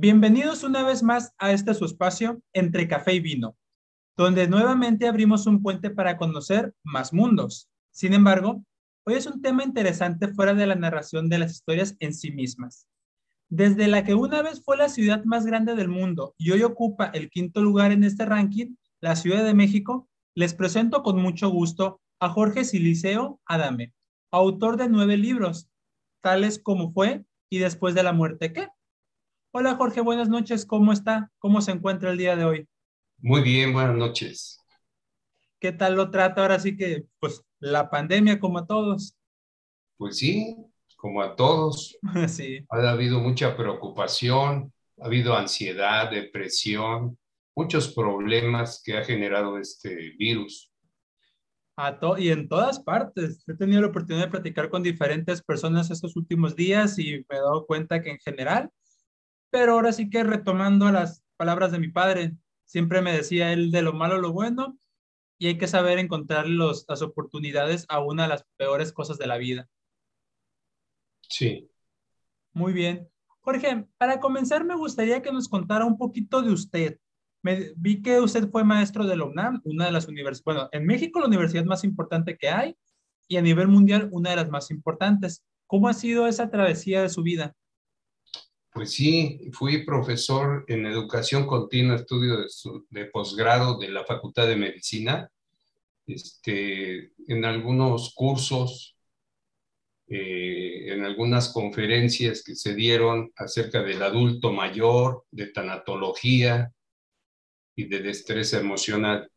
Bienvenidos una vez más a este su espacio entre café y vino, donde nuevamente abrimos un puente para conocer más mundos. Sin embargo, hoy es un tema interesante fuera de la narración de las historias en sí mismas. Desde la que una vez fue la ciudad más grande del mundo y hoy ocupa el quinto lugar en este ranking, la Ciudad de México, les presento con mucho gusto a Jorge Siliceo Adame, autor de nueve libros, tales como fue y después de la muerte qué Hola Jorge, buenas noches. ¿Cómo está? ¿Cómo se encuentra el día de hoy? Muy bien, buenas noches. ¿Qué tal lo trata ahora sí que, pues, la pandemia como a todos? Pues sí, como a todos. sí. Ha habido mucha preocupación, ha habido ansiedad, depresión, muchos problemas que ha generado este virus. A y en todas partes. He tenido la oportunidad de platicar con diferentes personas estos últimos días y me he dado cuenta que en general pero ahora sí que retomando las palabras de mi padre, siempre me decía él de lo malo lo bueno y hay que saber encontrar los, las oportunidades a una de las peores cosas de la vida. Sí. Muy bien. Jorge, para comenzar me gustaría que nos contara un poquito de usted. Me, vi que usted fue maestro de la UNAM, una de las universidades, bueno, en México la universidad más importante que hay y a nivel mundial una de las más importantes. ¿Cómo ha sido esa travesía de su vida? Pues sí, fui profesor en educación continua, estudio de, posgrado de la Facultad de Medicina, este, en algunos cursos, eh, en algunas conferencias que se dieron acerca del adulto mayor, de tanatología y de destreza emocional.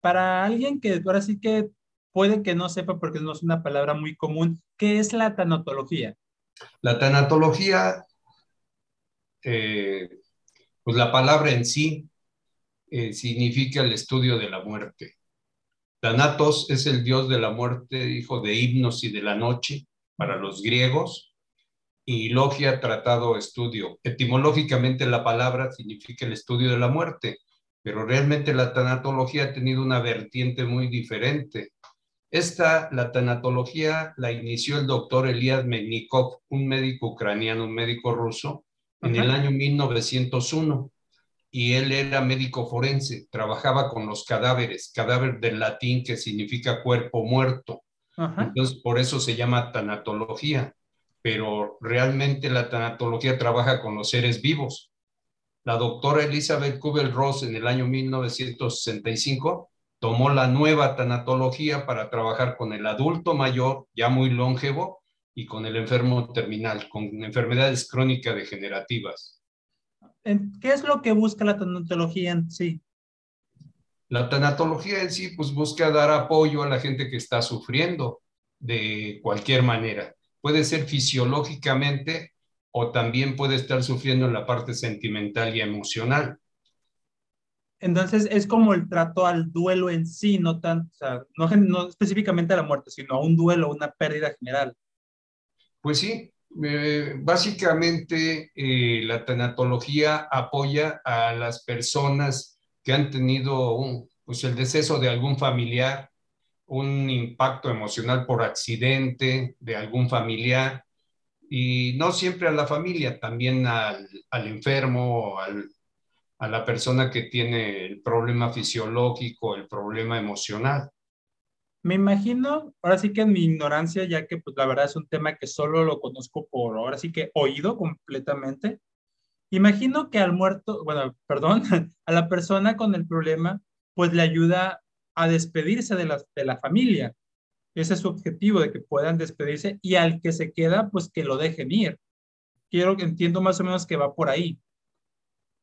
Para alguien que ahora sí que puede que no sepa porque no es una palabra muy común, ¿qué es la tanatología? La tanatología eh, pues la palabra en sí eh, significa el estudio de la muerte. Thanatos es el dios de la muerte, hijo de himnos y de la noche para los griegos, y logia, tratado, estudio. Etimológicamente la palabra significa el estudio de la muerte, pero realmente la tanatología ha tenido una vertiente muy diferente. Esta, la tanatología, la inició el doctor Eliad Menikov, un médico ucraniano, un médico ruso, en el año 1901 y él era médico forense, trabajaba con los cadáveres, cadáver del latín que significa cuerpo muerto. Entonces, por eso se llama tanatología, pero realmente la tanatología trabaja con los seres vivos. La doctora Elizabeth Kubel-Ross en el año 1965 tomó la nueva tanatología para trabajar con el adulto mayor, ya muy longevo, y con el enfermo terminal, con enfermedades crónicas degenerativas. ¿Qué es lo que busca la tanatología en sí? La tanatología en sí, pues busca dar apoyo a la gente que está sufriendo de cualquier manera. Puede ser fisiológicamente o también puede estar sufriendo en la parte sentimental y emocional. Entonces es como el trato al duelo en sí, no, tan, no, no específicamente a la muerte, sino a un duelo, una pérdida general. Pues sí, básicamente eh, la tanatología apoya a las personas que han tenido pues el deceso de algún familiar, un impacto emocional por accidente de algún familiar, y no siempre a la familia, también al, enfermo, a la persona que tiene el problema fisiológico, el problema emocional. Me imagino, ahora sí que en mi ignorancia, ya que pues la verdad es un tema que solo lo conozco por, ahora sí que oído completamente, imagino que al muerto, bueno, perdón, a la persona con el problema, pues le ayuda a despedirse de la, de la familia. Ese es su objetivo, de que puedan despedirse y al que se queda, pues que lo dejen ir. Quiero que entiendo más o menos que va por ahí.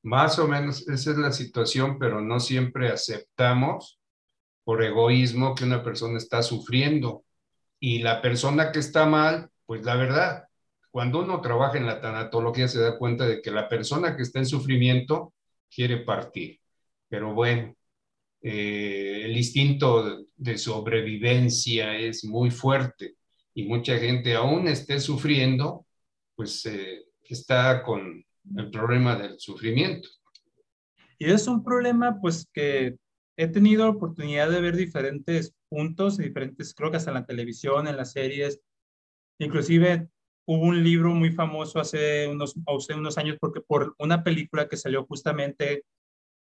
Más o menos, esa es la situación, pero no siempre aceptamos por egoísmo que una persona está sufriendo. Y la persona que está mal, pues la verdad, cuando uno trabaja en la tanatología se da cuenta de que la persona que está en sufrimiento quiere partir. Pero bueno, eh, el instinto de sobrevivencia es muy fuerte y mucha gente aún esté sufriendo, pues eh, está con el problema del sufrimiento. Y es un problema pues que he tenido oportunidad de ver diferentes puntos, diferentes, creo que hasta en la televisión, en las series, inclusive hubo un libro muy famoso hace unos, hace unos años porque por una película que salió justamente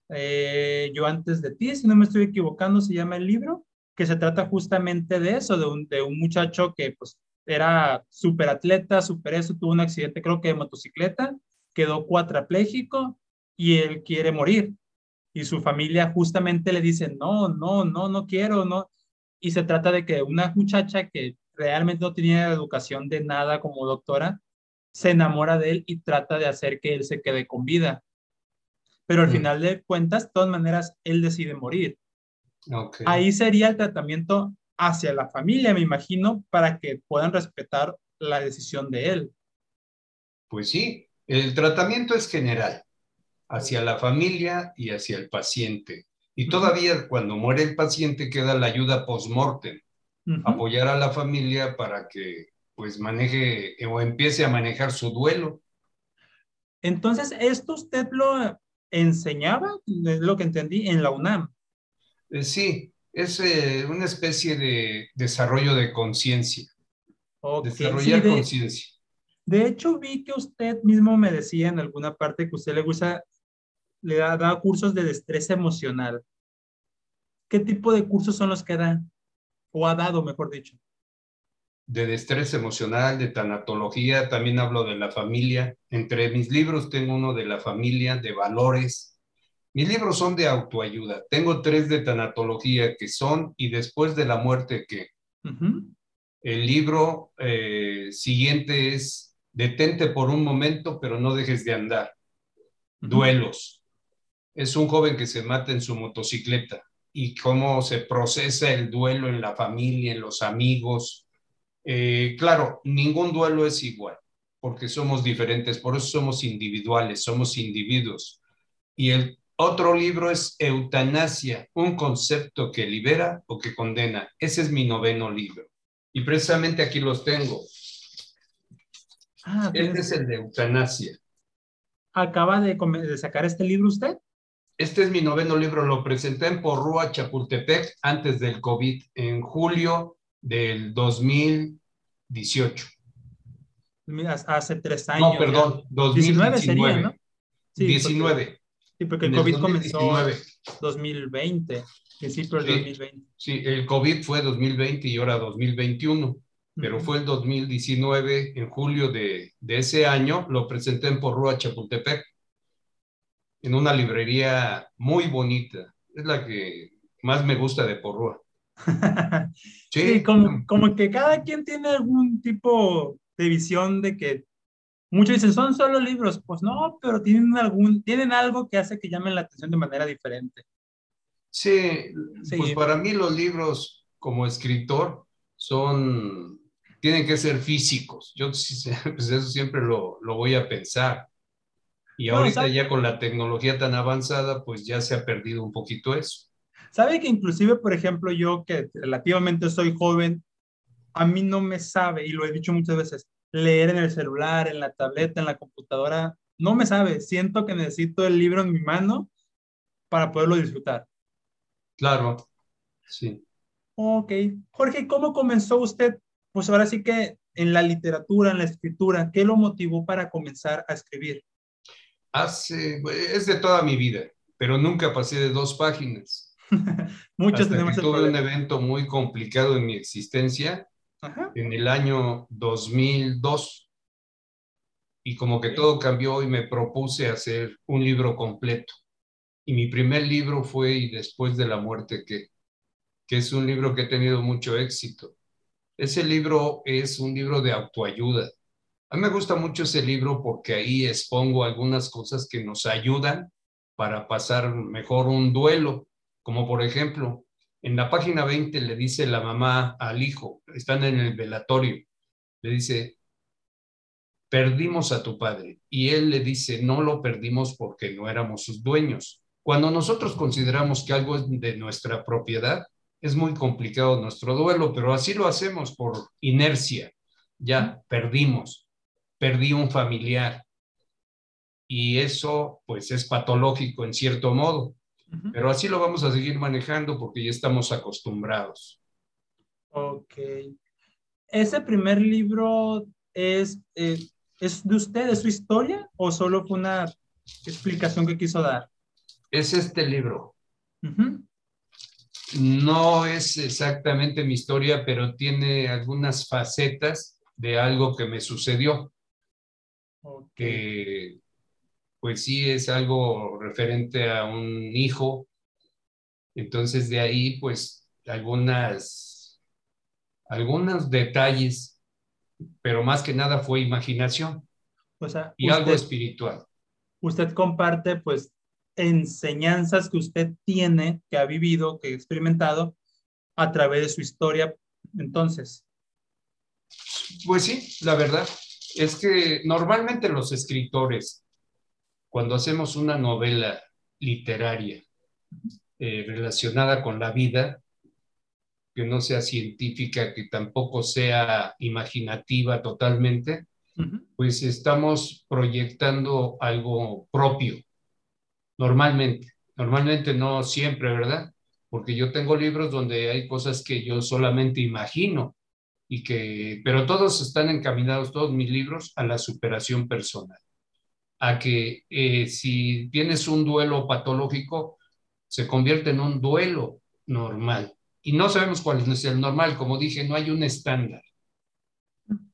eh, Yo antes de ti, si no me estoy equivocando, se llama el libro, que se trata justamente de eso, de un, de un muchacho que pues era súper atleta, súper eso, tuvo un accidente creo que de motocicleta, quedó cuadrapléjico y él quiere morir. Y su familia justamente le dice, no, no, no, no quiero, no. Y se trata de que una muchacha que realmente no tenía educación de nada como doctora, se enamora de él y trata de hacer que él se quede con vida. Pero al mm. final de cuentas, de todas maneras, él decide morir. Ahí sería el tratamiento hacia la familia, me imagino, para que puedan respetar la decisión de él. Pues sí, el tratamiento es general, hacia la familia y hacia el paciente. Y todavía cuando muere el paciente queda la ayuda post-mortem, apoyar a la familia para que pues maneje o empiece a manejar su duelo. Entonces, ¿esto usted lo enseñaba? Es lo que entendí en la UNAM. Eh, sí, es eh, una especie de desarrollo de conciencia. Desarrollar conciencia. De hecho, vi que usted mismo me decía en alguna parte que usted le gusta, le da, da cursos de destreza emocional. ¿Qué tipo de cursos son los que da? O ha dado, mejor dicho. De destreza emocional, de tanatología, también hablo de la familia. Entre mis libros tengo uno de la familia, de valores, mis libros son de autoayuda. Tengo tres de tanatología que son y después de la muerte que. El libro eh, siguiente es Detente por un momento, pero no dejes de andar. Duelos. Es un joven que se mata en su motocicleta y cómo se procesa el duelo en la familia, en los amigos. Eh, claro, ningún duelo es igual porque somos diferentes, por eso somos individuales, somos individuos. Y el otro libro es Eutanasia, un concepto que libera o que condena. Ese es mi noveno libro. Y precisamente aquí los tengo. Ah, este es el de Eutanasia. ¿Acaba de, sacar este libro usted? Este es mi noveno libro. Lo presenté en Porrúa, Chapultepec, antes del COVID, en julio del 2018. Mira, hace tres años. No, perdón, 2019. sería, ¿no? Sí, 19. Sí, porque el COVID comenzó en 2020, principio del 2020. Sí, el COVID fue 2020 y ahora 2021, pero fue el 2019, en julio de, de, ese año, lo presenté en Porrúa, Chapultepec, en una librería muy bonita. Es la que más me gusta de Porrúa. sí, como, como que cada quien tiene algún tipo de visión de que Muchos dicen, son solo libros. Pues no, pero tienen, algún, tienen algo que hace que llamen la atención de manera diferente. Sí, pues para mí los libros como escritor son, tienen que ser físicos. Yo pues eso siempre lo, lo voy a pensar. Y ahorita ya con la tecnología tan avanzada, pues ya se ha perdido un poquito eso. Sabe que inclusive, por ejemplo, yo que relativamente soy joven, a mí no me sabe, y lo he dicho muchas veces, leer en el celular, en la tableta, en la computadora. No me sabe, siento que necesito el libro en mi mano para poderlo disfrutar. Claro, sí. Ok. Jorge, ¿cómo comenzó usted? Pues ahora sí que en la literatura, en la escritura, ¿qué lo motivó para comenzar a escribir? Hace, es de toda mi vida, pero nunca pasé de dos páginas. Muchos Hasta tenemos que tuve un evento muy complicado en mi existencia en el año 2002 y como que todo cambió y me propuse hacer un libro completo. Y mi primer libro fue Y después de la muerte que, que es un libro que ha tenido mucho éxito. Ese libro es un libro de autoayuda. A mí me gusta mucho ese libro porque ahí expongo algunas cosas que nos ayudan para pasar mejor un duelo, como por ejemplo, en la página 20 le dice la mamá al hijo, están en el velatorio, le dice, perdimos a tu padre. Y él le dice, no lo perdimos porque no éramos sus dueños. Cuando nosotros consideramos que algo es de nuestra propiedad, es muy complicado nuestro duelo, pero así lo hacemos por inercia. Ya perdimos, perdí un familiar. Y eso pues es patológico en cierto modo. Pero así lo vamos a seguir manejando porque ya estamos acostumbrados. Ok. Ese primer libro es, eh, ¿es de usted, de su historia, o solo fue una explicación que quiso dar? Es este libro. No es exactamente mi historia, pero tiene algunas facetas de algo que me sucedió. Que, pues sí, es algo referente a un hijo. Entonces de ahí, pues, algunas, algunos detalles, pero más que nada fue imaginación y algo espiritual. Usted comparte, pues, enseñanzas que usted tiene, que ha vivido, que ha experimentado a través de su historia. Entonces. Pues sí, la verdad es que normalmente los escritores, cuando hacemos una novela literaria eh, relacionada con la vida, que no sea científica, que tampoco sea imaginativa totalmente, pues estamos proyectando algo propio, Normalmente, normalmente no siempre, ¿verdad? Porque yo tengo libros donde hay cosas que yo solamente imagino y que, pero todos están encaminados, todos mis libros, a la superación personal. A que eh, si tienes un duelo patológico, se convierte en un duelo normal. Y no sabemos cuál es el normal, como dije, no hay un estándar.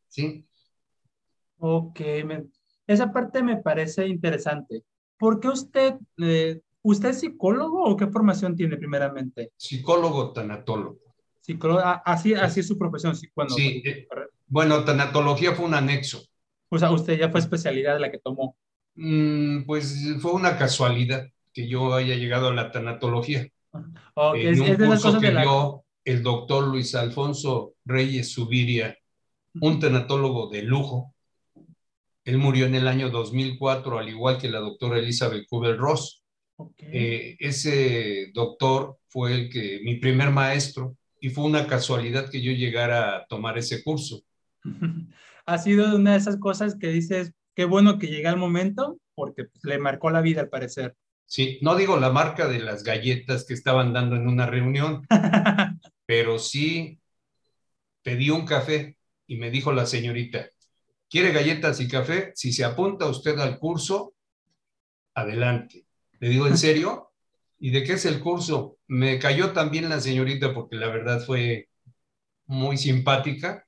¿Sí? Ok, esa parte me parece interesante. ¿Por qué usted, eh, usted es psicólogo o qué formación tiene primeramente? Psicólogo tanatólogo. Ah, así, así es su profesión. Sí, eh, bueno, tanatología fue un anexo. O sea, usted ya fue especialidad la que tomó. Mm, pues fue una casualidad que yo haya llegado a la tanatología. Okay. En un curso que dio el doctor Luis Alfonso Reyes Subiria, un tanatólogo de lujo, él murió en el año 2004, al igual que la doctora Elizabeth Kubel-Ross. Eh, ese doctor fue el que, mi primer maestro, y fue una casualidad que yo llegara a tomar ese curso. Ha sido una de esas cosas que dices, qué bueno que llega el momento, porque pues, le marcó la vida al parecer. Sí, no digo la marca de las galletas que estaban dando en una reunión, pero sí pedí un café y me dijo la señorita, ¿Quiere galletas y café? Si se apunta usted al curso, adelante. Le digo, ¿en serio? ¿Y de qué es el curso? Me cayó también la señorita porque la verdad fue muy simpática,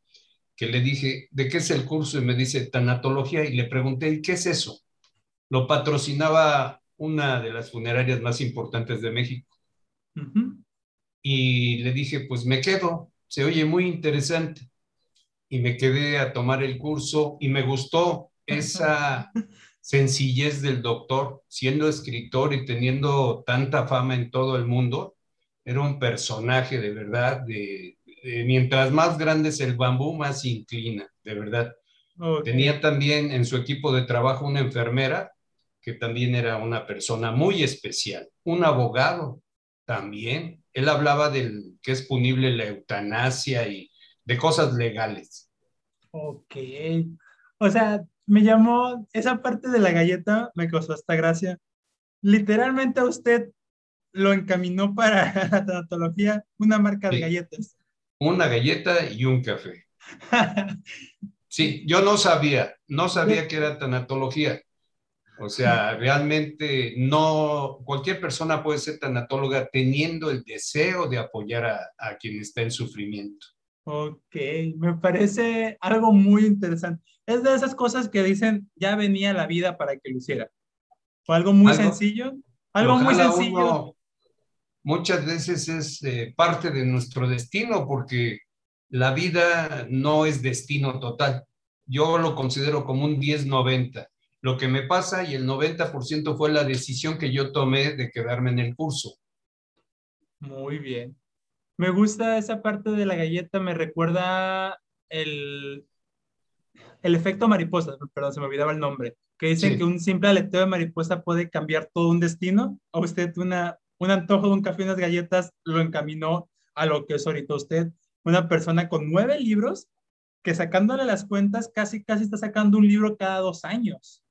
que le dije, ¿de qué es el curso? Y me dice, tanatología. Y le pregunté, ¿y qué es eso? Lo patrocinaba una de las funerarias más importantes de México. Y le dije, pues me quedo, se oye muy interesante y me quedé a tomar el curso y me gustó esa sencillez del doctor, siendo escritor y teniendo tanta fama en todo el mundo, era un personaje de verdad, de, mientras más grande es el bambú, más se inclina, de verdad. Tenía también en su equipo de trabajo una enfermera que también era una persona muy especial, un abogado también. Él hablaba del que es punible la eutanasia y de cosas legales. Ok. O sea, me llamó, esa parte de la galleta me causó esta gracia. Literalmente a usted lo encaminó para la tanatología, una marca de galletas. Una galleta y un café. sí, yo no sabía, no sabía que era tanatología. O sea, realmente no, cualquier persona puede ser tanatóloga teniendo el deseo de apoyar a, a quien está en sufrimiento. Ok, me parece algo muy interesante. Es de esas cosas que dicen, ya venía la vida para que lo hiciera. O algo muy sencillo. Algo muy sencillo. muchas veces es eh, parte de nuestro destino porque la vida no es destino total. Yo lo considero como un 10-90. Lo que me pasa y el 90% fue la decisión que yo tomé de quedarme en el curso. Muy bien. Me gusta esa parte de la galleta, me recuerda el, el efecto mariposa, perdón, se me olvidaba el nombre, que dicen que un simple aleteo de mariposa puede cambiar todo un destino. A usted una, un antojo de un café y unas galletas lo encaminó a lo que es ahorita usted, una persona con nueve libros que sacándole las cuentas casi, casi está sacando un libro cada dos años.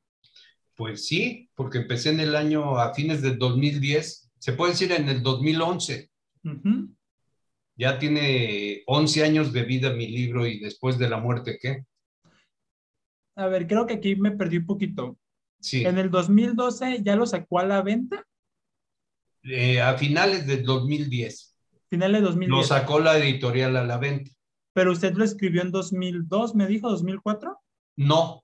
Pues sí, porque empecé en el año a fines del 2010, se puede decir en el 2011. Ya tiene 11 años de vida mi libro y después de la muerte, ¿qué? A ver, creo que aquí me perdí un poquito. Sí. En el 2012 ya lo sacó a la venta, Eh, a finales del 2010. final de 2010. Lo sacó la editorial a la venta. Pero usted lo escribió en 2002, me dijo, 2004. No,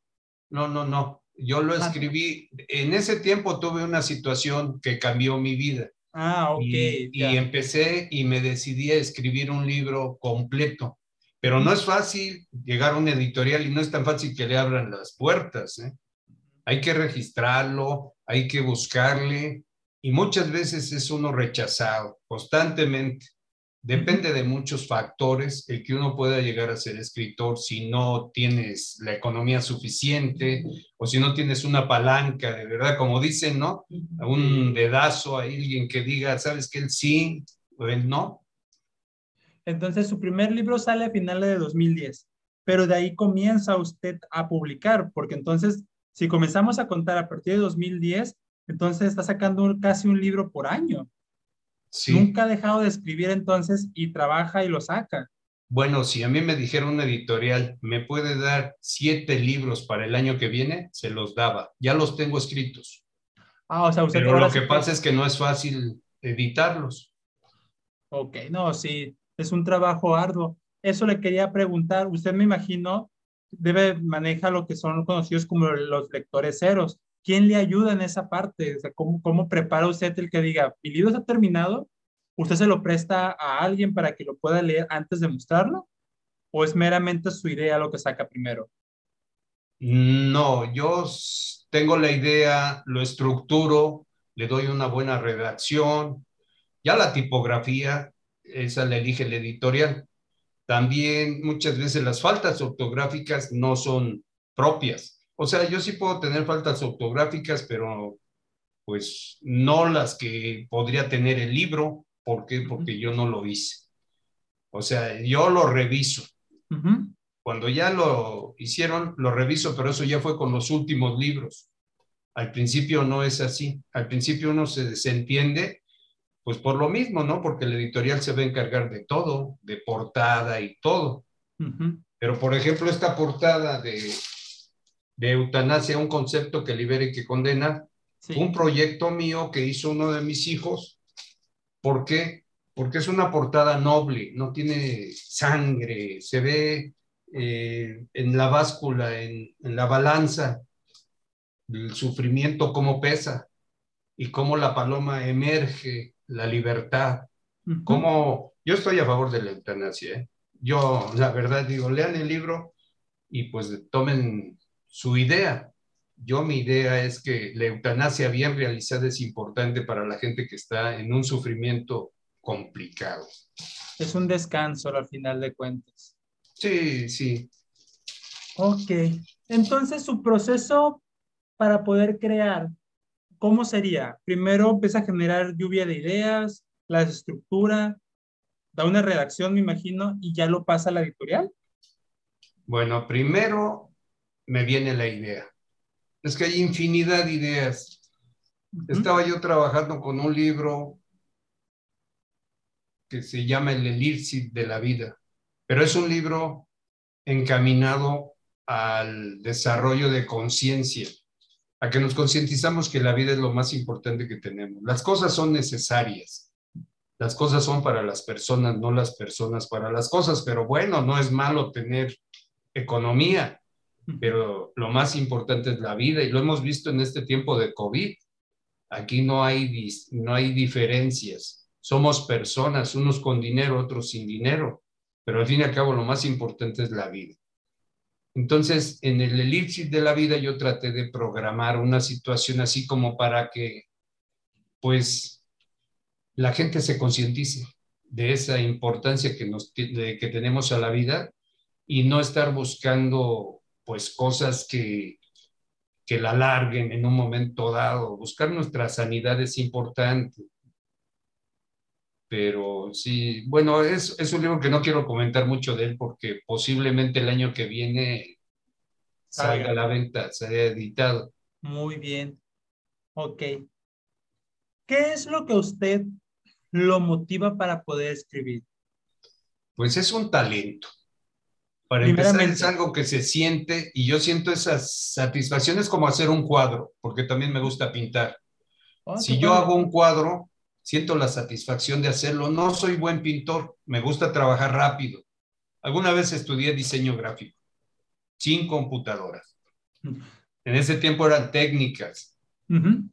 no, no, no. Yo lo Ah. escribí. En ese tiempo tuve una situación que cambió mi vida. Ah, ok. y, y empecé y me decidí a escribir un libro completo. Pero no es fácil llegar a una editorial y no es tan fácil que le abran las puertas. ¿eh? Hay que registrarlo, hay que buscarle y muchas veces es uno rechazado constantemente. Depende de muchos factores el que uno pueda llegar a ser escritor si no tienes la economía suficiente o si no tienes una palanca de verdad, como dicen, ¿no? Un dedazo a alguien que diga, ¿sabes que él sí o él no? Entonces, su primer libro sale a finales de 2010, pero de ahí comienza usted a publicar, porque entonces, si comenzamos a contar a partir de 2010, entonces está sacando un- casi un libro por año. Sí. Nunca ha dejado de escribir entonces y trabaja y lo saca. Bueno, si a mí me dijera una editorial, me puede dar siete libros para el año que viene, se los daba. Ya los tengo escritos. Ah, o sea, usted Pero lo que pasa es que no es fácil editarlos. Ok, no, sí, es un trabajo arduo. Eso le quería preguntar. Usted me imagino debe maneja lo que son conocidos como los lectores ceros. ¿Quién le ayuda en esa parte? ¿cómo, ¿Cómo prepara usted el que diga, mi libro está terminado? ¿Usted se lo presta a alguien para que lo pueda leer antes de mostrarlo? ¿O es meramente su idea lo que saca primero? No, yo tengo la idea, lo estructuro, le doy una buena redacción. Ya la tipografía, esa la elige el editorial. También muchas veces las faltas ortográficas no son propias. O sea, yo sí puedo tener faltas ortográficas, pero pues no las que podría tener el libro. ¿Por qué? Porque yo no lo hice. O sea, yo lo reviso. Cuando ya lo hicieron, lo reviso, pero eso ya fue con los últimos libros. Al principio no es así. Al principio uno se desentiende, pues por lo mismo, ¿no? Porque el editorial se va a encargar de todo, de portada y todo. Pero, por ejemplo, esta portada de, de eutanasia, un concepto que libera y que condena, Sí. un proyecto mío que hizo uno de mis hijos. ¿Por qué? Porque es una portada noble, no tiene sangre, se ve eh, en la báscula, en, en la balanza, el sufrimiento cómo pesa y cómo la paloma emerge, la libertad. Cómo, yo estoy a favor de la eutanasia. ¿eh? Yo, la verdad, digo, lean el libro y pues tomen su idea. Yo mi idea es que la eutanasia bien realizada es importante para la gente que está en un sufrimiento complicado. Es un descanso al final de cuentas. Sí, sí. Ok, entonces su proceso para poder crear, ¿cómo sería? Primero empieza a generar lluvia de ideas, la estructura, da una redacción, me imagino, y ya lo pasa a la editorial. Bueno, primero me viene la idea. Es que hay infinidad de ideas. Estaba yo trabajando con un libro que se llama El elixir de la vida, pero es un libro encaminado al desarrollo de conciencia, a que nos concientizamos que la vida es lo más importante que tenemos. Las cosas son necesarias. Las cosas son para las personas, no las personas para las cosas, pero bueno, no es malo tener economía, pero lo más importante es la vida y lo hemos visto en este tiempo de COVID. Aquí no hay, no hay diferencias. Somos personas, unos con dinero, otros sin dinero, pero al fin y al cabo lo más importante es la vida. Entonces, en el elixir de la vida yo traté de programar una situación así como para que, pues, la gente se concientice de esa importancia que, nos, de- que tenemos a la vida y no estar buscando, pues, cosas que, que la alarguen en un momento dado. Buscar nuestra sanidad es importante. Pero sí, bueno, es, es un libro que no quiero comentar mucho de él porque posiblemente el año que viene salga a la venta, sea editado. Muy bien. Ok. ¿Qué es lo que usted lo motiva para poder escribir? Pues es un talento. Para empezar, es algo que se siente y yo siento esas satisfacciones como hacer un cuadro, porque también me gusta pintar. Ah, si yo hago un cuadro, siento la satisfacción de hacerlo. No soy buen pintor, me gusta trabajar rápido. Alguna vez estudié diseño gráfico, sin computadoras. En ese tiempo eran técnicas.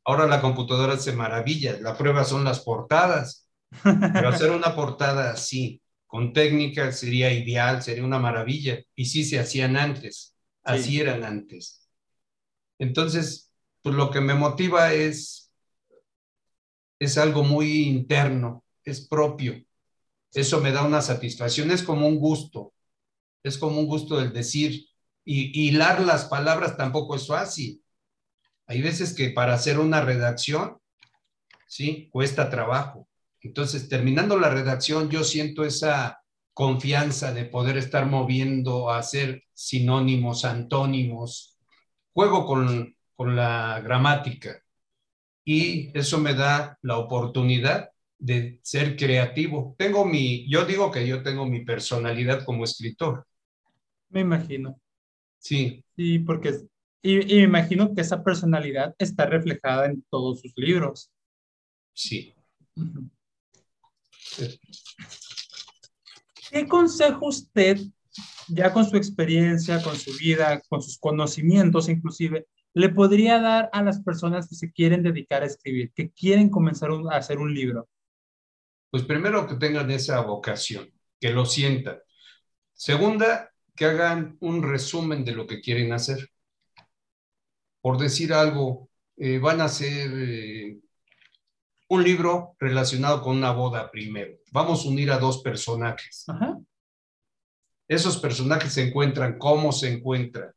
Ahora la computadora hace maravillas. La prueba son las portadas. Pero hacer una portada así, con técnicas, sería ideal, sería una maravilla. Y sí se hacían antes. Así eran antes. Entonces, pues lo que me motiva es, es algo muy interno, es propio. Eso me da una satisfacción, es como un gusto. Es como un gusto el decir, y hilar las palabras tampoco es fácil. Hay veces que para hacer una redacción, sí, cuesta trabajo. Entonces, terminando la redacción, yo siento esa confianza de poder estar moviendo, a hacer sinónimos, antónimos. Juego con, con la gramática y eso me da la oportunidad de ser creativo. Tengo mi, yo digo que yo tengo mi personalidad como escritor. Me imagino. Sí. Sí, porque y, me imagino que esa personalidad está reflejada en todos sus libros. Sí. ¿Qué consejo usted, ya con su experiencia, con su vida, con sus conocimientos inclusive, le podría dar a las personas que se quieren dedicar a escribir, que quieren comenzar a hacer un libro? Pues primero que tengan esa vocación, que lo sientan. Segunda, que hagan un resumen de lo que quieren hacer por decir algo, eh, van a hacer eh, un libro relacionado con una boda primero. Vamos a unir a dos personajes. Esos personajes se encuentran, ¿cómo se encuentran?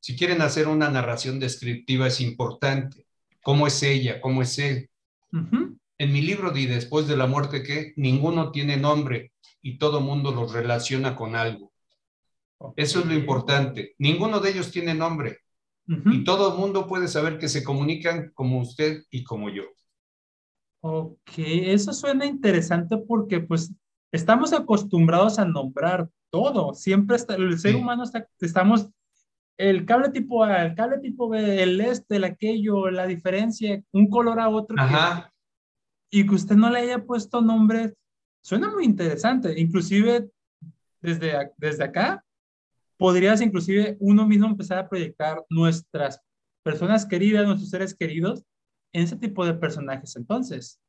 Si quieren hacer una narración descriptiva es importante. ¿Cómo es ella? ¿Cómo es él? En mi libro di Después de la muerte que ninguno tiene nombre y todo mundo los relaciona con algo. Eso es lo importante. Ninguno de ellos tiene nombre. Y todo el mundo puede saber que se comunican como usted y como yo. Ok, eso suena interesante porque pues estamos acostumbrados a nombrar todo. Siempre está, el ser humano está, estamos, el cable tipo A, el cable tipo B, el este, el aquello, la diferencia, un color a otro. Ajá. y que usted no le haya puesto nombre, suena muy interesante. Inclusive desde, desde acá, podrías inclusive uno mismo empezar a proyectar nuestras personas queridas, nuestros seres queridos en ese tipo de personajes entonces.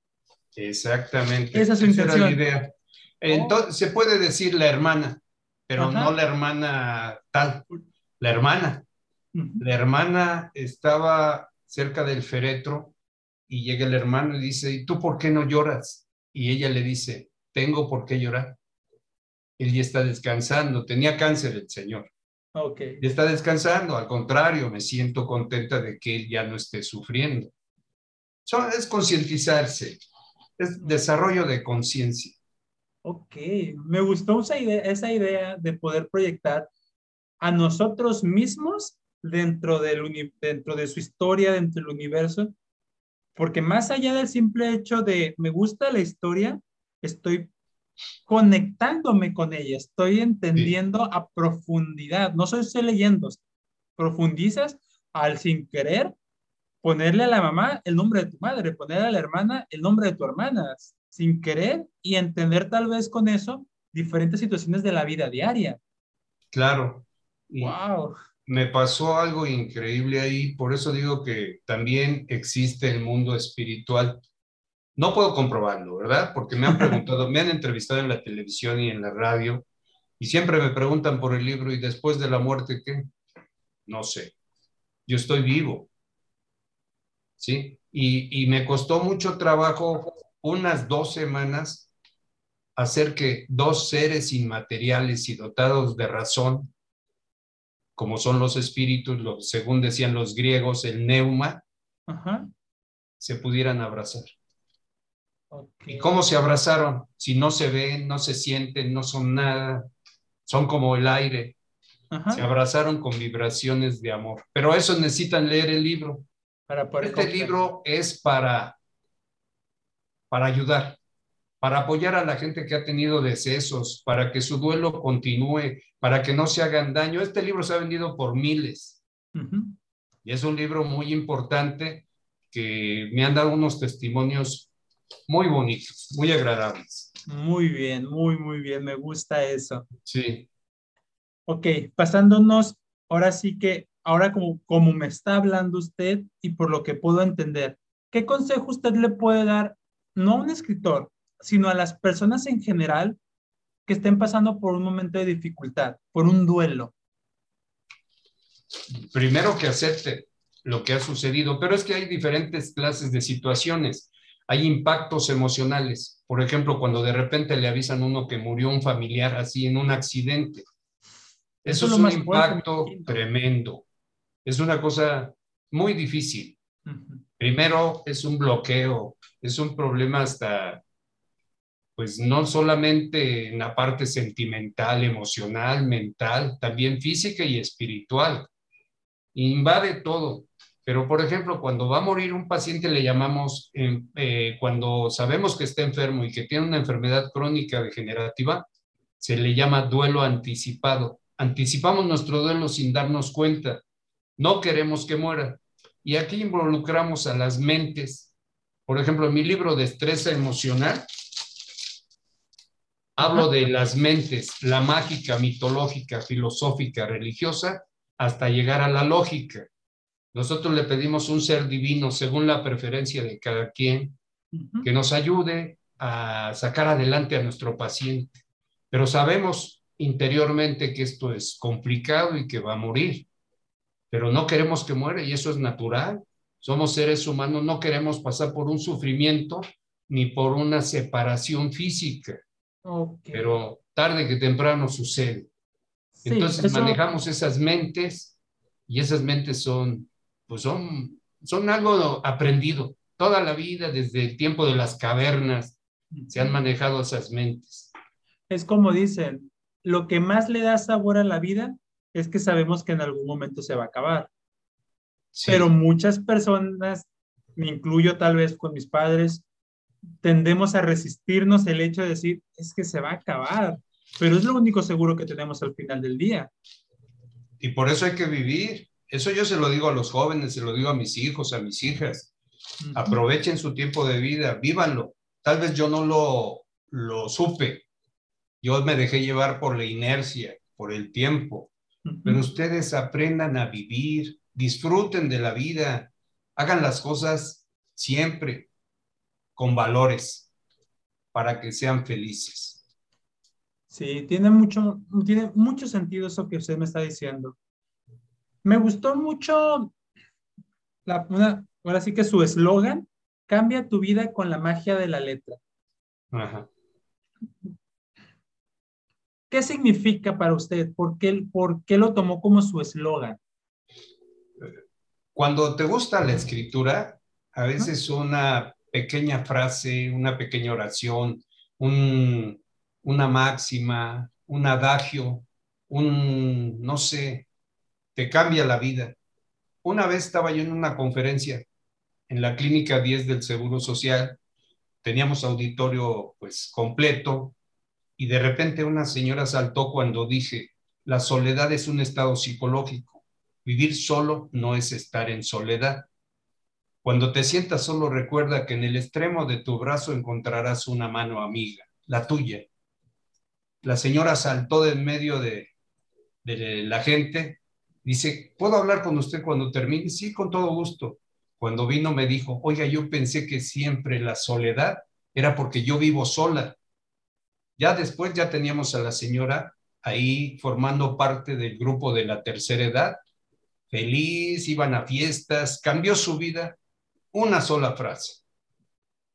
Exactamente. Esa es la idea. Entonces, se puede decir la hermana, pero no la hermana tal, la hermana. La hermana estaba cerca del féretro y llega el hermano y dice, ¿y tú por qué no lloras? Y ella le dice, tengo por qué llorar él ya está descansando. Tenía cáncer el señor. Ok. Ya está descansando, al contrario, me siento contenta de que él ya no esté sufriendo. es concientizarse, es desarrollo de conciencia. Ok, me gustó esa idea, esa idea de poder proyectar a nosotros mismos dentro, del, dentro de su historia, dentro del universo, porque más allá del simple hecho de me gusta la historia, estoy conectándome con ella, estoy entendiendo a profundidad, no soy estoy leyendo, profundizas al sin querer ponerle a la mamá el nombre de tu madre, ponerle a la hermana el nombre de tu hermana, sin querer y entender tal vez con eso diferentes situaciones de la vida diaria. Claro. Wow. Me pasó algo increíble ahí, por eso digo que también existe el mundo espiritual. No puedo comprobarlo, ¿verdad? Porque me han preguntado, me han entrevistado en la televisión y en la radio y siempre me preguntan por el libro y después de la muerte, ¿qué? No sé. Yo estoy vivo. ¿Sí? Y, y me costó mucho trabajo, unas dos semanas, hacer que dos seres inmateriales y dotados de razón, como son los espíritus, según decían los griegos, el neuma, se pudieran abrazar. ¿Y cómo se abrazaron? Si no se ven, no se sienten, no son nada, son como el aire. Se abrazaron con vibraciones de amor. Pero eso necesitan leer el libro. Para este libro es para, para ayudar. Para apoyar a la gente que ha tenido decesos, para que su duelo continúe, para que no se hagan daño. Este libro se ha vendido por miles. Y es un libro muy importante que me han dado unos testimonios muy bonitos, muy agradables. Muy bien, muy, muy bien. Me gusta eso. Sí. Ok, pasándonos, ahora sí que, ahora como, como me está hablando usted y por lo que puedo entender, ¿qué consejo usted le puede dar, no a un escritor, sino a las personas en general que estén pasando por un momento de dificultad, por un duelo? Primero que acepte lo que ha sucedido, pero es que hay diferentes clases de situaciones. Hay impactos emocionales. Por ejemplo, cuando de repente le avisan a uno que murió un familiar así en un accidente. Eso, es, un impacto tremendo. Es una cosa muy difícil. Primero es un bloqueo, es un problema hasta, pues no solamente en la parte sentimental, emocional, mental, también física y espiritual. Invade todo. Pero, por ejemplo, cuando va a morir un paciente le llamamos, em, eh, cuando sabemos que está enfermo y que tiene una enfermedad crónica degenerativa, se le llama duelo anticipado. Anticipamos nuestro duelo sin darnos cuenta. No queremos que muera. Y aquí involucramos a las mentes. Por ejemplo, en mi libro de estrés emocional, hablo de las mentes, la mágica, mitológica, filosófica, religiosa, hasta llegar a la lógica. Nosotros le pedimos un ser divino según la preferencia de cada quien, que nos ayude a sacar adelante a nuestro paciente. Pero sabemos interiormente que esto es complicado y que va a morir, pero no queremos que muera y eso es natural. Somos seres humanos, no queremos pasar por un sufrimiento ni por una separación física, pero tarde que temprano sucede. Entonces manejamos esas mentes y esas mentes son pues son, son algo aprendido. Toda la vida, desde el tiempo de las cavernas, se han manejado esas mentes. Es como dicen, lo que más le da sabor a la vida es que sabemos que en algún momento se va a acabar. Pero muchas personas, me incluyo tal vez con mis padres, tendemos a resistirnos el hecho de decir, es que se va a acabar, pero es lo único seguro que tenemos al final del día. Y por eso hay que vivir. Eso yo se lo digo a los jóvenes, se lo digo a mis hijos, a mis hijas. Aprovechen su tiempo de vida, vívanlo. Tal vez yo no lo, lo supe. Yo me dejé llevar por la inercia, por el tiempo. Pero ustedes aprendan a vivir, disfruten de la vida, hagan las cosas siempre con valores para que sean felices. Sí, tiene mucho, tiene mucho sentido eso que usted me está diciendo. Me gustó mucho, la, una, ahora sí que su eslogan, cambia tu vida con la magia de la letra. ¿Qué significa para usted? ¿Por qué, por qué lo tomó como su eslogan? Cuando te gusta la escritura, a veces una pequeña frase, una pequeña oración, un, una máxima, un adagio, un, no sé, te cambia la vida. Una vez estaba yo en una conferencia en la clínica 10 del Seguro Social, teníamos auditorio pues completo y de repente una señora saltó cuando dije, la soledad es un estado psicológico, vivir solo no es estar en soledad. Cuando te sientas solo recuerda que en el extremo de tu brazo encontrarás una mano amiga, la tuya. La señora saltó de en medio de, de la gente Dice, ¿puedo hablar con usted cuando termine? Sí, con todo gusto. Cuando vino me dijo, oiga, yo pensé que siempre la soledad era porque yo vivo sola. Ya después ya teníamos a la señora ahí formando parte del grupo de la tercera edad, feliz, iban a fiestas, cambió su vida. Una sola frase,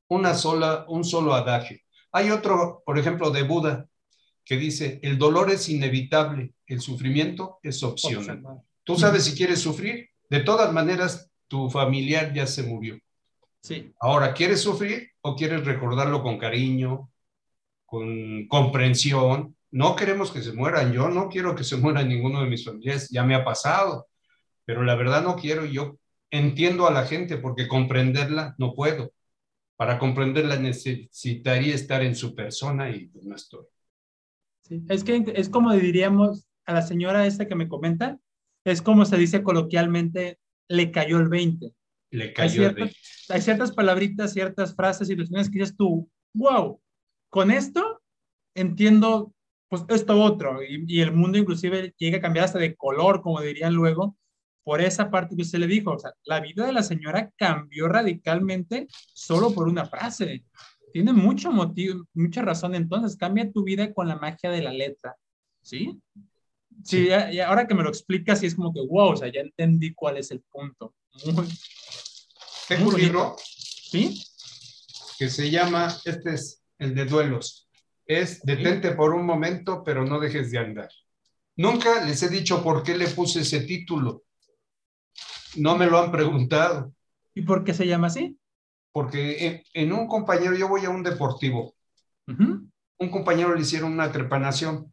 una sola, un solo adagio. Hay otro, por ejemplo, de Buda, que dice, el dolor es inevitable, el sufrimiento es opcional. Tú sabes si quieres sufrir, de todas maneras tu familiar ya se murió. Sí. Ahora, ¿quieres sufrir o quieres recordarlo con cariño, con comprensión? No queremos que se mueran, yo no quiero que se muera ninguno de mis familiares, ya me ha pasado, pero la verdad no quiero, yo entiendo a la gente porque comprenderla no puedo, Para comprenderla necesitaría estar en su persona y pues, no estoy. Sí, es que es como diríamos a la señora esta que me comenta, es como se dice coloquialmente, le cayó el 20. Le cayó el 20. Hay ciertas palabritas, ciertas frases, situaciones que dices tú, wow, con esto entiendo pues esto otro, y, y, el mundo inclusive llega a cambiar hasta de color, como dirían luego, por esa parte que usted le dijo, o sea, la vida de la señora cambió radicalmente solo por una frase. Tiene mucho motivo, mucha razón, entonces cambia tu vida con la magia de la letra, ¿sí? Sí, ahora que me lo explicas, sí es como que, wow, o sea, ya entendí cuál es el punto. Tengo un libro. ¿Sí? Que se llama, este es el de duelos. Es detente por un momento, pero no dejes de andar. Nunca les he dicho por qué le puse ese título. No me lo han preguntado. ¿Y por qué se llama así? Porque en, un compañero, yo voy a un deportivo. Un compañero le hicieron una trepanación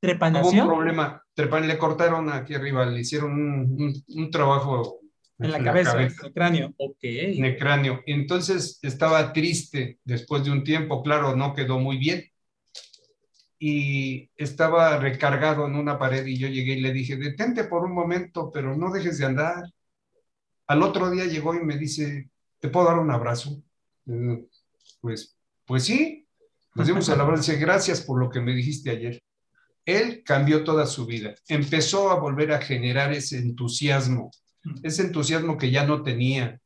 ¿Trepanación? Hubo un problema. le cortaron aquí arriba, le hicieron un, trabajo en la, cabeza, en el cráneo. Ok. En el cráneo. Entonces estaba triste después de un tiempo, claro, no quedó muy bien. Y estaba recargado en una pared y yo llegué y le dije, detente por un momento, pero no dejes de andar. Al otro día llegó y me dice, ¿te puedo dar un abrazo? Pues, pues sí. Nos dimos el abrazo. Gracias por lo que me dijiste ayer. Él cambió toda su vida, empezó a volver a generar ese entusiasmo, ese entusiasmo que ya no tenía.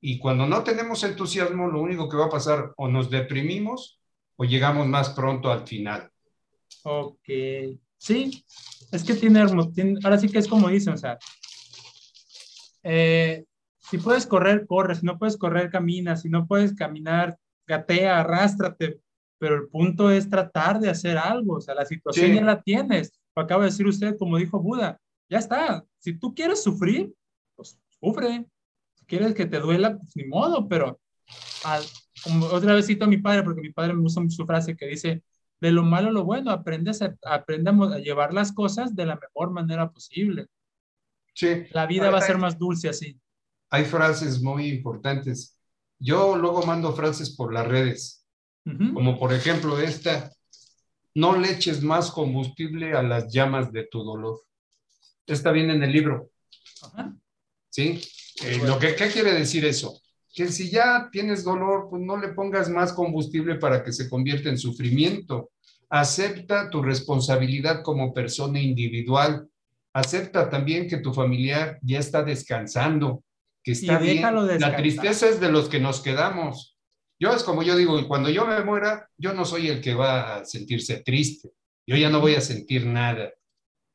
Y cuando no tenemos entusiasmo, lo único que va a pasar o nos deprimimos o llegamos más pronto al final. Ok, sí, es que tiene, ahora sí que es como dicen, o sea, eh, si puedes correr, corre, si no puedes correr, camina, si no puedes caminar, gatea, arrástrate, pero el punto es tratar de hacer algo, o sea, la situación ya la tienes. Lo acaba de decir usted, como dijo Buda, ya está. Si tú quieres sufrir, pues sufre. Si quieres que te duela, pues ni modo, pero otra vez cito a mi padre, porque mi padre me usa su frase que dice, de lo malo a lo bueno, aprendes a, a llevar las cosas de la mejor manera posible. Sí. La vida va a ser más dulce así. Hay frases muy importantes. Yo luego mando frases por las redes como por ejemplo esta, no le eches más combustible a las llamas de tu dolor. Está bien en el libro. ¿Sí? Eh, lo que, ¿Qué quiere decir eso? Que si ya tienes dolor, pues no le pongas más combustible para que se convierta en sufrimiento. Acepta tu responsabilidad como persona individual. Acepta también que tu familiar ya está descansando, que está bien. La tristeza es de los que nos quedamos. Yo es como yo digo, cuando yo me muera, yo no soy el que va a sentirse triste. Yo ya no voy a sentir nada,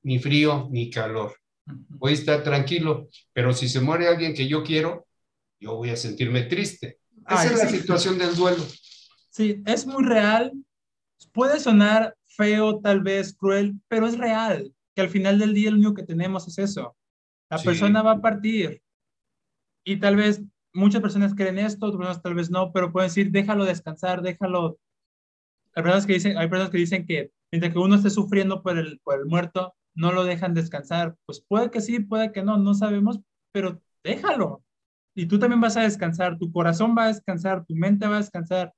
ni frío ni calor. Voy a estar tranquilo, pero si se muere alguien que yo quiero, yo voy a sentirme triste. Esa es la situación del duelo. Sí, es muy real. Puede sonar feo, tal vez cruel, pero es real. Que al final del día lo único que tenemos es eso. La persona va a partir y tal vez muchas personas creen esto, otras personas tal vez no, pero pueden decir, déjalo descansar, déjalo. Hay personas que dicen, hay personas que, dicen que mientras que uno esté sufriendo por el, por el muerto, no lo dejan descansar. Pues puede que sí, puede que no, no sabemos, pero déjalo. Y tú también vas a descansar, tu corazón va a descansar, tu mente va a descansar.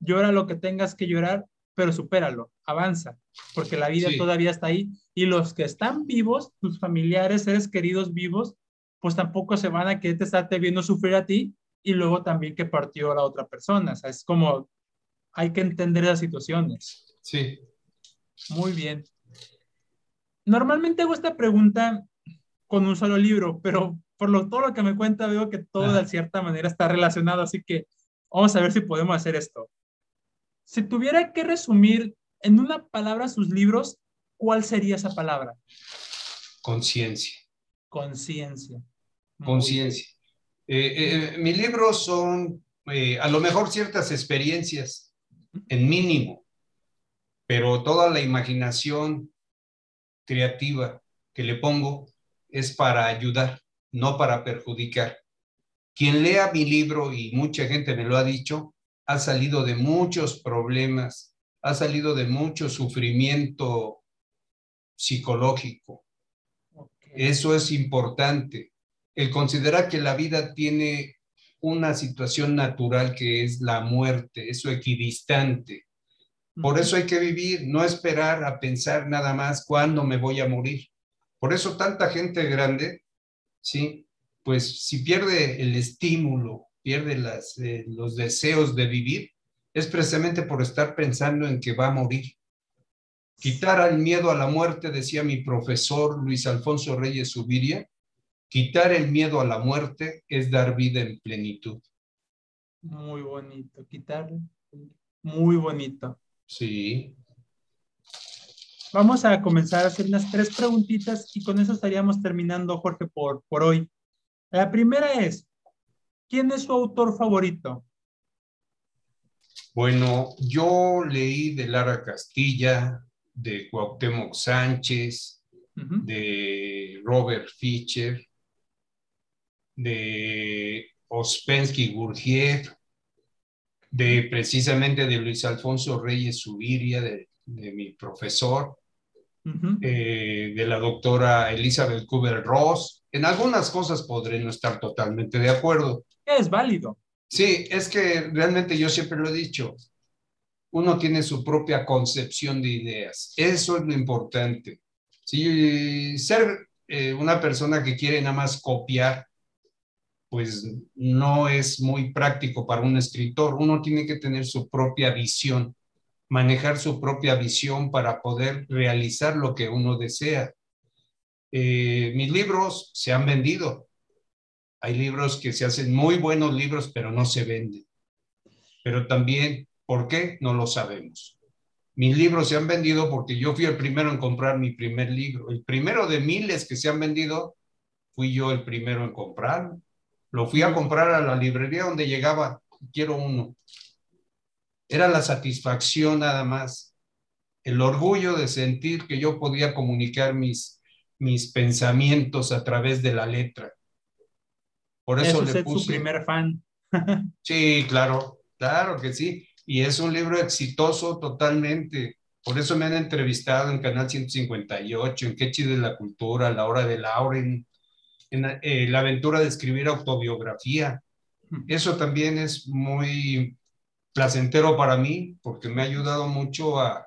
Llora lo que tengas que llorar, pero supéralo, avanza, porque la vida todavía está ahí. Y los que están vivos, tus familiares, seres queridos vivos, pues tampoco se van a querer estarte viendo sufrir a ti y luego también que partió la otra persona. O sea, es como, hay que entender las situaciones. Sí. Muy bien. Normalmente hago esta pregunta con un solo libro, pero por lo, todo lo que me cuenta veo que todo de cierta manera está relacionado, así que vamos a ver si podemos hacer esto. Si tuviera que resumir en una palabra sus libros, ¿cuál sería esa palabra? Conciencia. Conciencia. Conciencia. Eh, eh, mis libros son eh, a lo mejor ciertas experiencias, en mínimo, pero toda la imaginación creativa que le pongo es para ayudar, no para perjudicar. Quien lea mi libro, y mucha gente me lo ha dicho, ha salido de muchos problemas, ha salido de mucho sufrimiento psicológico, eso es importante. El considerar que la vida tiene una situación natural que es la muerte, es su equidistante. Por eso hay que vivir, no esperar a pensar nada más cuándo me voy a morir. Por eso tanta gente grande, ¿sí? Pues si pierde el estímulo, pierde las, eh, los deseos de vivir, es precisamente por estar pensando en que va a morir. Quitar el miedo a la muerte, decía mi profesor Luis Alfonso Reyes Subiria, quitar el miedo a la muerte es dar vida en plenitud. Muy bonito, quitar, muy bonito. Sí. Vamos a comenzar a hacer unas tres preguntitas y con eso estaríamos terminando, Jorge, por, por hoy. La primera es, ¿quién es su autor favorito? Bueno, yo leí de Lara Castilla, de Cuauhtémoc Sánchez, de Robert Fischer, de Ospensky Gurgiev, de precisamente de Luis Alfonso Reyes Subiria, de, mi profesor, eh, de la doctora Elizabeth Kubler Ross. En algunas cosas podré no estar totalmente de acuerdo. Es válido. Sí, es que realmente yo siempre lo he dicho, uno tiene su propia concepción de ideas. Eso es lo importante. Si ser eh, una persona que quiere nada más copiar, pues no es muy práctico para un escritor. Uno tiene que tener su propia visión, manejar su propia visión para poder realizar lo que uno desea. Eh, mis libros se han vendido. Hay libros que se hacen muy buenos libros, pero no se venden. Pero también ¿Por qué? No lo sabemos. Mis libros se han vendido porque yo fui el primero en comprar mi primer libro. El primero de miles que se han vendido, fui yo el primero en comprar. Lo fui a comprar a la librería donde llegaba, quiero uno. Era la satisfacción nada más, el orgullo de sentir que yo podía comunicar mis, mis pensamientos a través de la letra. Por eso, le puse... su primer fan. sí, claro, claro que sí y es un libro exitoso totalmente. Por eso me han entrevistado en Canal 158, en Qué de la Cultura, La Hora de Lauren, en eh, la aventura de escribir autobiografía. Eso también es muy placentero para mí porque me ha ayudado mucho a,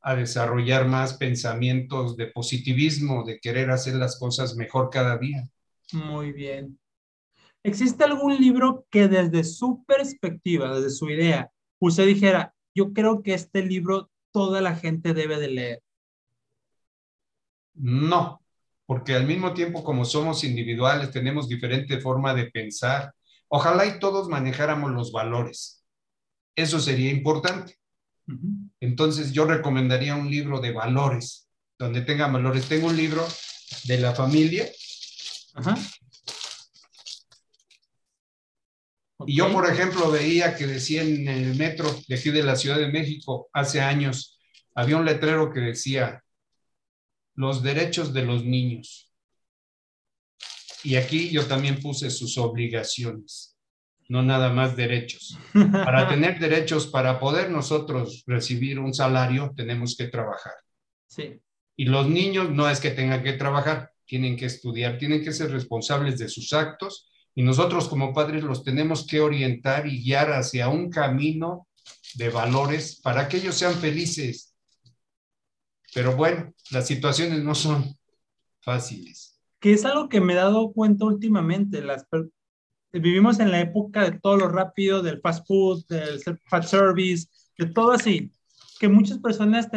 a desarrollar más pensamientos de positivismo, de querer hacer las cosas mejor cada día. Muy bien. ¿Existe algún libro que desde su perspectiva, desde su idea, usted dijera, yo creo que este libro toda la gente debe de leer? No, porque al mismo tiempo como somos individuales, tenemos diferente forma de pensar. Ojalá y todos manejáramos los valores. Eso sería importante. Entonces yo recomendaría un libro de valores, donde tenga valores. Tengo un libro de la familia, Ajá. Y yo, por ejemplo, veía que decía en el metro de aquí de la Ciudad de México hace años, había un letrero que decía, los derechos de los niños. Y aquí yo también puse sus obligaciones, no nada más derechos. Para tener derechos, para poder nosotros recibir un salario, tenemos que trabajar. Sí. Y los niños no es que tengan que trabajar, tienen que estudiar, tienen que ser responsables de sus actos y nosotros como padres los tenemos que orientar y guiar hacia un camino de valores para que ellos sean felices. Pero bueno, las situaciones no son fáciles. Que es algo que me he dado cuenta últimamente. Las, vivimos en la época de todo lo rápido, del fast food, del fast service, de todo así, que muchas personas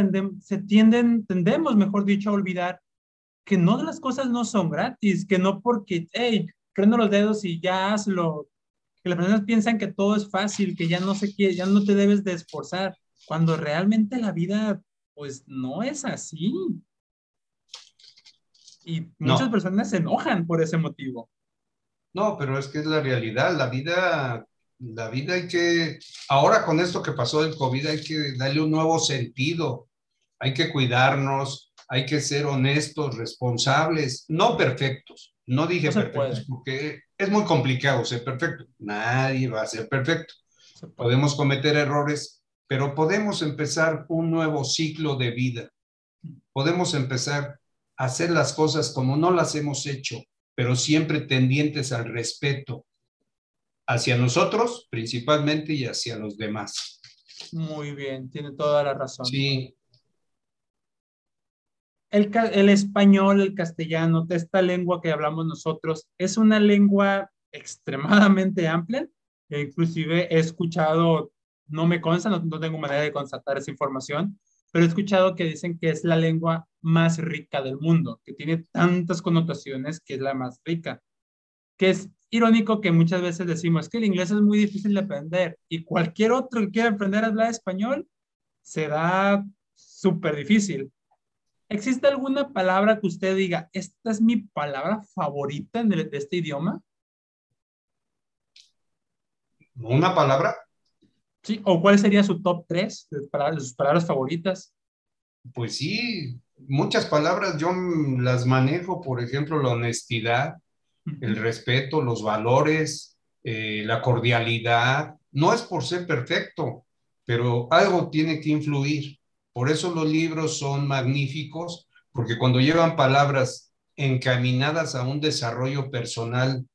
se tienden, tendemos, mejor dicho, a olvidar que no las cosas no son gratis, que no porque, hey, prendo los dedos y ya hazlo. Que las personas piensan que todo es fácil, que ya no se quiere, ya no te debes de esforzar, cuando realmente la vida, pues no es así. Y muchas personas se enojan por ese motivo. No, pero es que es la realidad. La vida, la vida hay que, ahora con esto que pasó del COVID, hay que darle un nuevo sentido. Hay que cuidarnos, hay que ser honestos, responsables, no perfectos, no dije perfecto, porque es muy complicado ser perfecto. Nadie va a ser perfecto. Podemos cometer errores, pero podemos empezar un nuevo ciclo de vida. Podemos empezar a hacer las cosas como no las hemos hecho, pero siempre tendientes al respeto. hacia nosotros principalmente y hacia los demás. Muy bien, tiene toda la razón. Sí. El, el español, el castellano, esta lengua que hablamos nosotros, es una lengua extremadamente amplia. E inclusive he escuchado, no me consta, no, no tengo manera de constatar esa información, pero he escuchado que dicen que es la lengua más rica del mundo, que tiene tantas connotaciones que es la más rica. Que es irónico que muchas veces decimos que el inglés es muy difícil de aprender y cualquier otro que quiera aprender a hablar español será súper difícil. ¿Existe alguna palabra que usted diga, esta es mi palabra favorita de este idioma? ¿Una palabra? Sí, o cuál sería su top 3 de, palabras, de sus palabras favoritas? Pues sí, muchas palabras yo las manejo, por ejemplo, la honestidad, el respeto, los valores, eh, la cordialidad. No es por ser perfecto, pero algo tiene que influir. Por eso los libros son magníficos, porque cuando llevan palabras encaminadas a un desarrollo personal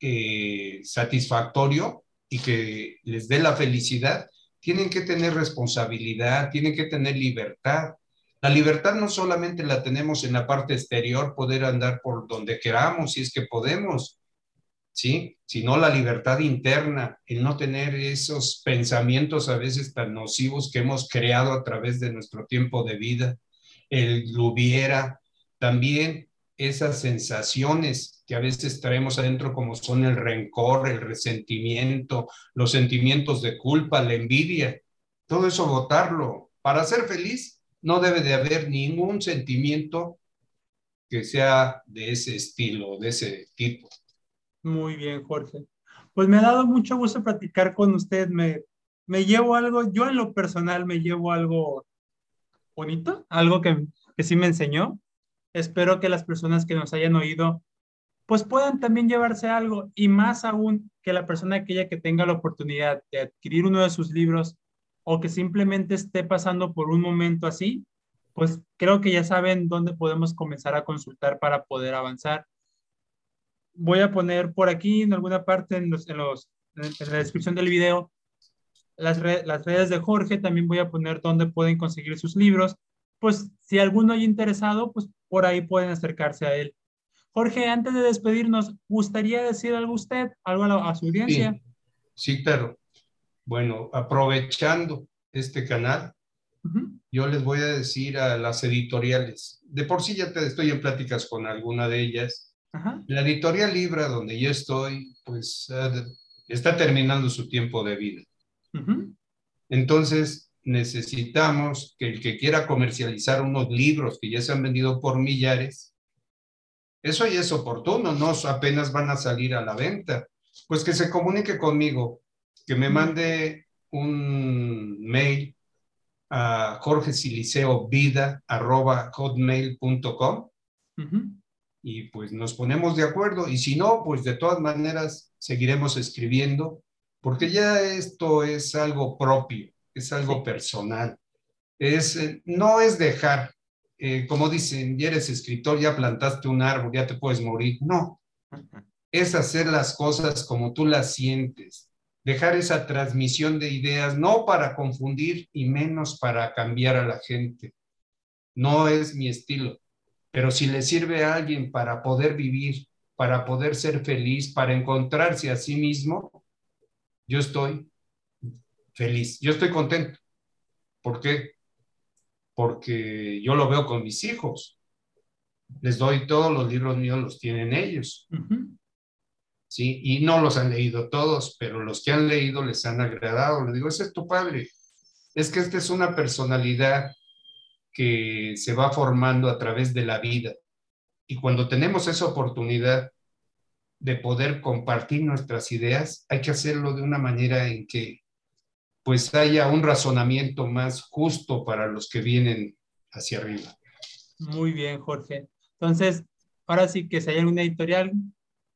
eh, satisfactorio y que les dé la felicidad, tienen que tener responsabilidad, tienen que tener libertad. La libertad no solamente la tenemos en la parte exterior, poder andar por donde queramos, si es que podemos, ¿sí? Sino la libertad interna, el no tener esos pensamientos a veces tan nocivos que hemos creado a través de nuestro tiempo de vida, el hubiera, también esas sensaciones que a veces traemos adentro como son el rencor, el resentimiento, los sentimientos de culpa, la envidia, todo eso votarlo. Para ser feliz no debe de haber ningún sentimiento que sea de ese estilo, de ese tipo. Muy bien, Jorge. Pues me ha dado mucho gusto platicar con usted. Me, me llevo algo, yo en lo personal me llevo algo bonito, algo que, que sí me enseñó. Espero que las personas que nos hayan oído pues puedan también llevarse algo y más aún que la persona aquella que tenga la oportunidad de adquirir uno de sus libros o que simplemente esté pasando por un momento así, pues creo que ya saben dónde podemos comenzar a consultar para poder avanzar. Voy a poner por aquí en alguna parte en, los, en, los, en la descripción del video las, las redes de Jorge, también voy a poner dónde pueden conseguir sus libros. Pues si alguno hay interesado, pues por ahí pueden acercarse a él. Jorge, antes de despedirnos, ¿gustaría decir algo usted, algo a, su audiencia? Sí, sí, claro. Bueno, aprovechando este canal, yo les voy a decir a las editoriales, de por sí ya te estoy en pláticas con alguna de ellas. La editorial Libra, donde yo estoy, pues está terminando su tiempo de vida. Entonces, necesitamos que el que quiera comercializar unos libros que ya se han vendido por millares, eso ya es oportuno, no apenas van a salir a la venta, pues que se comunique conmigo que me mande un mail a jorgesiliceovida.hotmail.com y pues nos ponemos de acuerdo. Y si no, pues de todas maneras seguiremos escribiendo porque ya esto es algo propio, es algo personal. Es, eh, no es dejar, eh, como dicen, ya eres escritor, ya plantaste un árbol, ya te puedes morir. No, es hacer las cosas como tú las sientes dejar esa transmisión de ideas, no para confundir y menos para cambiar a la gente. No es mi estilo, pero si le sirve a alguien para poder vivir, para poder ser feliz, para encontrarse a sí mismo, yo estoy feliz, yo estoy contento. ¿Por qué? Porque yo lo veo con mis hijos. Les doy todos los libros míos, los tienen ellos. ¿sí? Y no los han leído todos, pero los que han leído les han agradado. Le digo, ese es tu padre. Es que esta es una personalidad que se va formando a través de la vida. Y cuando tenemos esa oportunidad de poder compartir nuestras ideas, hay que hacerlo de una manera en que pues haya un razonamiento más justo para los que vienen hacia arriba. Muy bien, Jorge. Entonces, ahora sí que si hay una editorial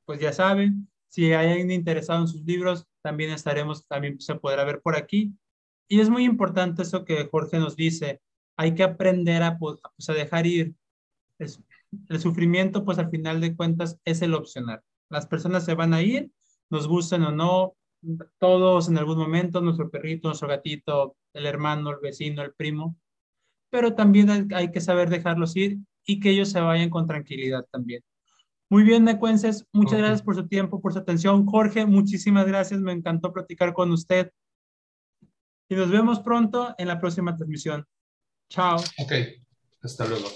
pues ya saben, si hay alguien interesado en sus libros, también estaremos, también se podrá ver por aquí. Y es muy importante eso que Jorge nos dice, hay que aprender a, pues, a dejar ir. el sufrimiento, pues al final de cuentas, es el opcional. Las personas se van a ir, nos gusten o no, todos en algún momento, nuestro perrito, nuestro gatito, el hermano, el vecino, el primo, pero también hay que saber dejarlos ir y que ellos se vayan con tranquilidad también. Muy bien, Necuenses, muchas gracias por su tiempo, por su atención. Jorge, muchísimas gracias, me encantó platicar con usted. Y nos vemos pronto en la próxima transmisión. Chao. Ok, hasta luego.